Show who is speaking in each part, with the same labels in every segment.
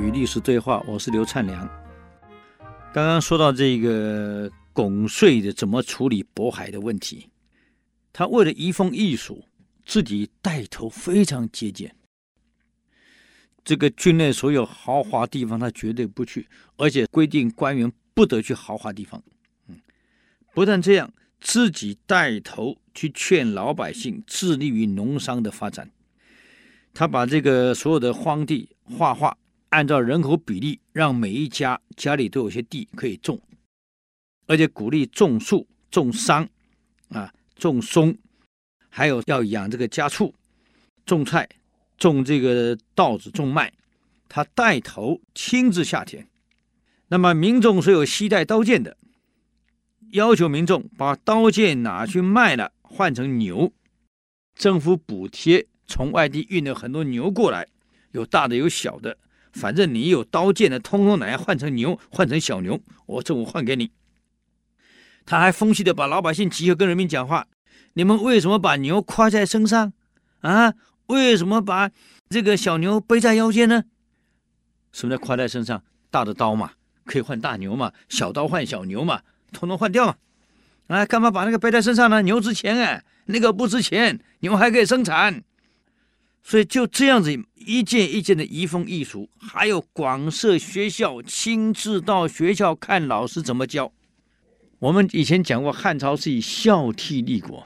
Speaker 1: 与历史对话，我是刘灿良。刚刚说到这个拱税的怎么处理渤海的问题，他为了移风易俗，自己带头非常节俭。这个境内所有豪华地方，他绝对不去，而且规定官员不得去豪华地方。嗯，不但这样，自己带头去劝老百姓致力于农商的发展。他把这个所有的荒地画画，按照人口比例，让每一家家里都有些地可以种，而且鼓励种树、种桑，啊，种松，还有要养这个家畜，种菜，种这个稻子，种麦。他带头亲自下田。那么民众是有携带刀剑的，要求民众把刀剑拿去卖了，换成牛，政府补贴。从外地运了很多牛过来，有大的有小的，反正你有刀剑的，通通拿来换成牛，换成小牛，我政府换给你。他还风趣的把老百姓集合，跟人民讲话：你们为什么把牛挎在身上啊？为什么把这个小牛背在腰间呢？什么叫挎在身上？大的刀嘛，可以换大牛嘛；小刀换小牛嘛，通通换掉嘛。啊，干嘛把那个背在身上呢？牛值钱哎，那个不值钱，牛还可以生产。所以就这样子一件一件的移风易俗，还有广设学校，亲自到学校看老师怎么教。我们以前讲过，汉朝是以孝悌立国，《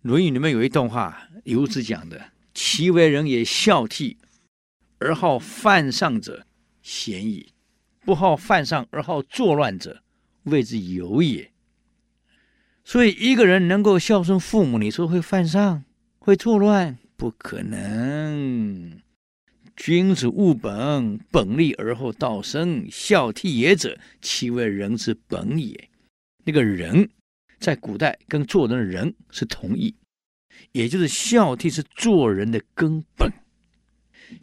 Speaker 1: 论语》里面有一段话，游子讲的：“其为人也孝悌，而好犯上者，贤矣；不好犯上而好作乱者，谓之有也。”所以一个人能够孝顺父母，你说会犯上，会作乱？不可能！君子务本，本立而后道生。孝悌也者，其为人之本也。那个人，在古代跟做人的人是同义，也就是孝悌是做人的根本。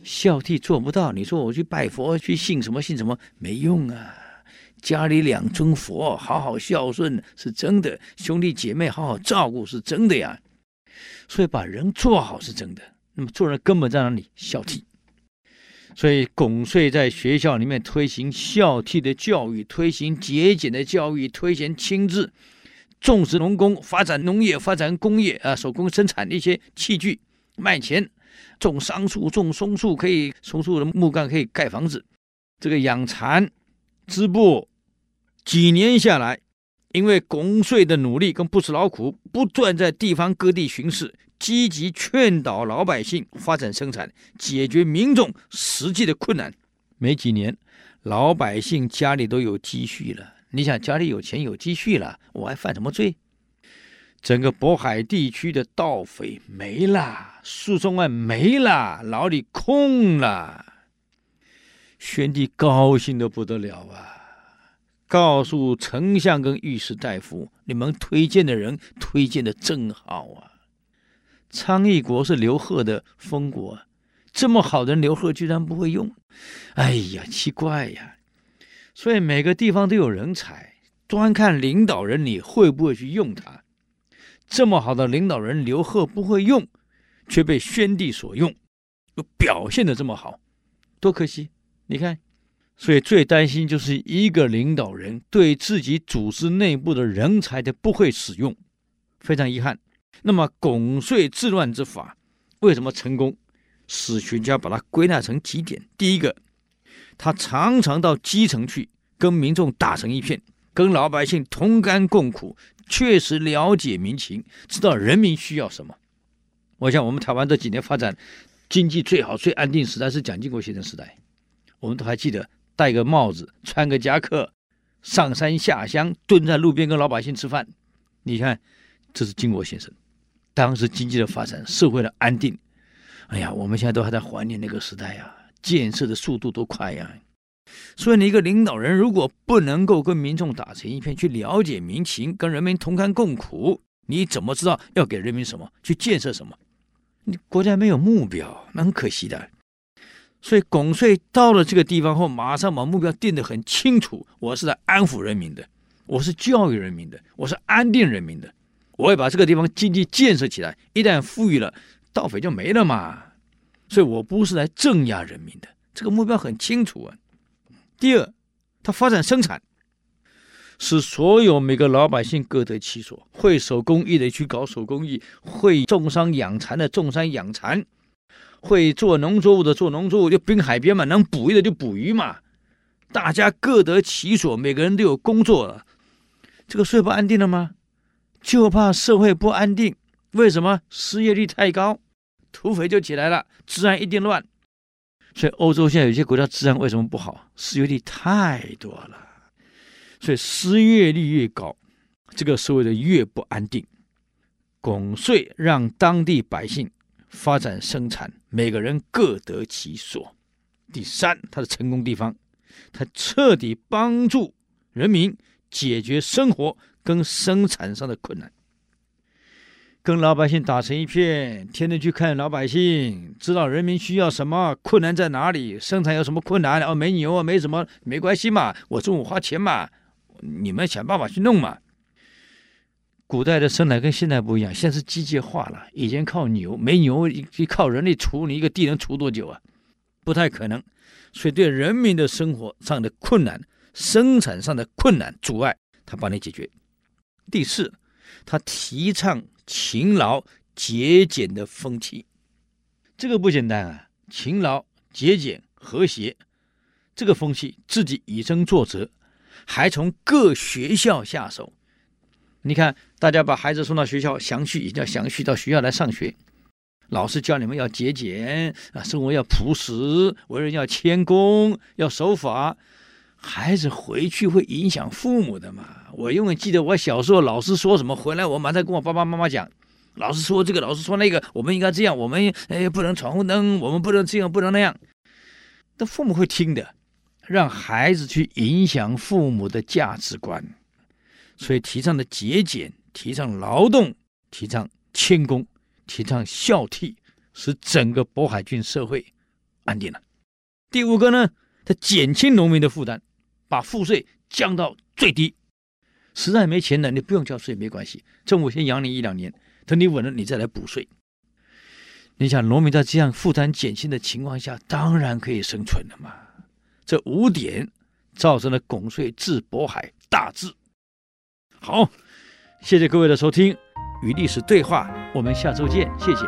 Speaker 1: 孝悌做不到，你说我去拜佛，去信什么信什么，没用啊！家里两尊佛，好好孝顺是真的；兄弟姐妹好好照顾是真的呀。所以把人做好是真的，那么做人根本在哪里？孝悌。所以巩帅在学校里面推行孝悌的教育，推行节俭的教育，推行亲自重视农工，发展农业，发展工业啊，手工生产的一些器具卖钱，种桑树，种松树，可以松树的木杆可以盖房子。这个养蚕织布，几年下来。因为巩帅的努力跟不辞劳苦，不断在地方各地巡视，积极劝导老百姓发展生产，解决民众实际的困难。没几年，老百姓家里都有积蓄了。你想，家里有钱有积蓄了，我还犯什么罪？整个渤海地区的盗匪没了，诉讼案没了，牢里空了。宣帝高兴的不得了啊！告诉丞相跟御史大夫，你们推荐的人推荐的真好啊！昌邑国是刘贺的封国，这么好的人刘贺居然不会用，哎呀，奇怪呀！所以每个地方都有人才，端看领导人你会不会去用他。这么好的领导人刘贺不会用，却被宣帝所用，又表现的这么好，多可惜！你看。所以最担心就是一个领导人对自己组织内部的人才的不会使用，非常遗憾。那么巩帅治乱之法为什么成功？史学家把它归纳成几点：第一个，他常常到基层去跟民众打成一片，跟老百姓同甘共苦，确实了解民情，知道人民需要什么。我想我们台湾这几年发展经济最好、最安定时代是蒋经国先生时代，我们都还记得。戴个帽子，穿个夹克，上山下乡，蹲在路边跟老百姓吃饭。你看，这是经国先生。当时经济的发展，社会的安定。哎呀，我们现在都还在怀念那个时代呀，建设的速度多快呀！所以，你一个领导人如果不能够跟民众打成一片，去了解民情，跟人民同甘共苦，你怎么知道要给人民什么，去建设什么？你国家没有目标，那很可惜的。所以，巩帅到了这个地方后，马上把目标定得很清楚。我是来安抚人民的，我是教育人民的，我是安定人民的。我会把这个地方经济建设起来。一旦富裕了，盗匪就没了嘛。所以我不是来镇压人民的，这个目标很清楚啊。第二，他发展生产，使所有每个老百姓各得其所，会手工艺的去搞手工艺，会种桑养蚕的种桑养蚕，会做农作物的做农作物，就滨海边嘛，能捕鱼的就捕鱼嘛，大家各得其所，每个人都有工作了，这个税不安定了吗？就怕社会不安定，为什么？失业率太高，土匪就起来了，治安一定乱。所以欧洲现在有些国家治安为什么不好？失业率太多了，所以失业率越高，这个社会的越不安定。拱税让当地百姓发展生产，每个人各得其所。第三，它的成功地方，它彻底帮助人民解决生活。跟生产上的困难，跟老百姓打成一片，天天去看老百姓，知道人民需要什么，困难在哪里，生产有什么困难，哦，没牛啊，没什么，没关系嘛，我中午花钱嘛，你们想办法去弄嘛。古代的生产跟现在不一样，现在是机械化了，以前靠牛，没牛，一靠人力锄，你一个地能锄多久啊？不太可能，所以对人民的生活上的困难、生产上的困难阻碍，他帮你解决。第四，他提倡勤劳节俭的风气，这个不简单啊！勤劳、节俭、和谐，这个风气自己以身作则，还从各学校下手。你看，大家把孩子送到学校，详序也叫详序到学校来上学，老师教你们要节俭啊，生活要朴实，为人要谦恭，要守法。孩子回去会影响父母的嘛？我永远记得我小时候老师说什么，回来我马上跟我爸爸妈妈讲。老师说这个，老师说那个，我们应该这样，我们哎不能闯红灯，我们不能这样，不能那样。但父母会听的，让孩子去影响父母的价值观。所以提倡的节俭，提倡劳动，提倡谦恭，提倡孝悌，使整个渤海郡社会安定了。第五个呢，它减轻农民的负担。把赋税降到最低，实在没钱了，你不用交税没关系，政府先养你一两年，等你稳了，你再来补税。你想，农民在这样负担减轻的情况下，当然可以生存了嘛。这五点造成了拱税治渤海大治。好，谢谢各位的收听，与历史对话，我们下周见，谢谢。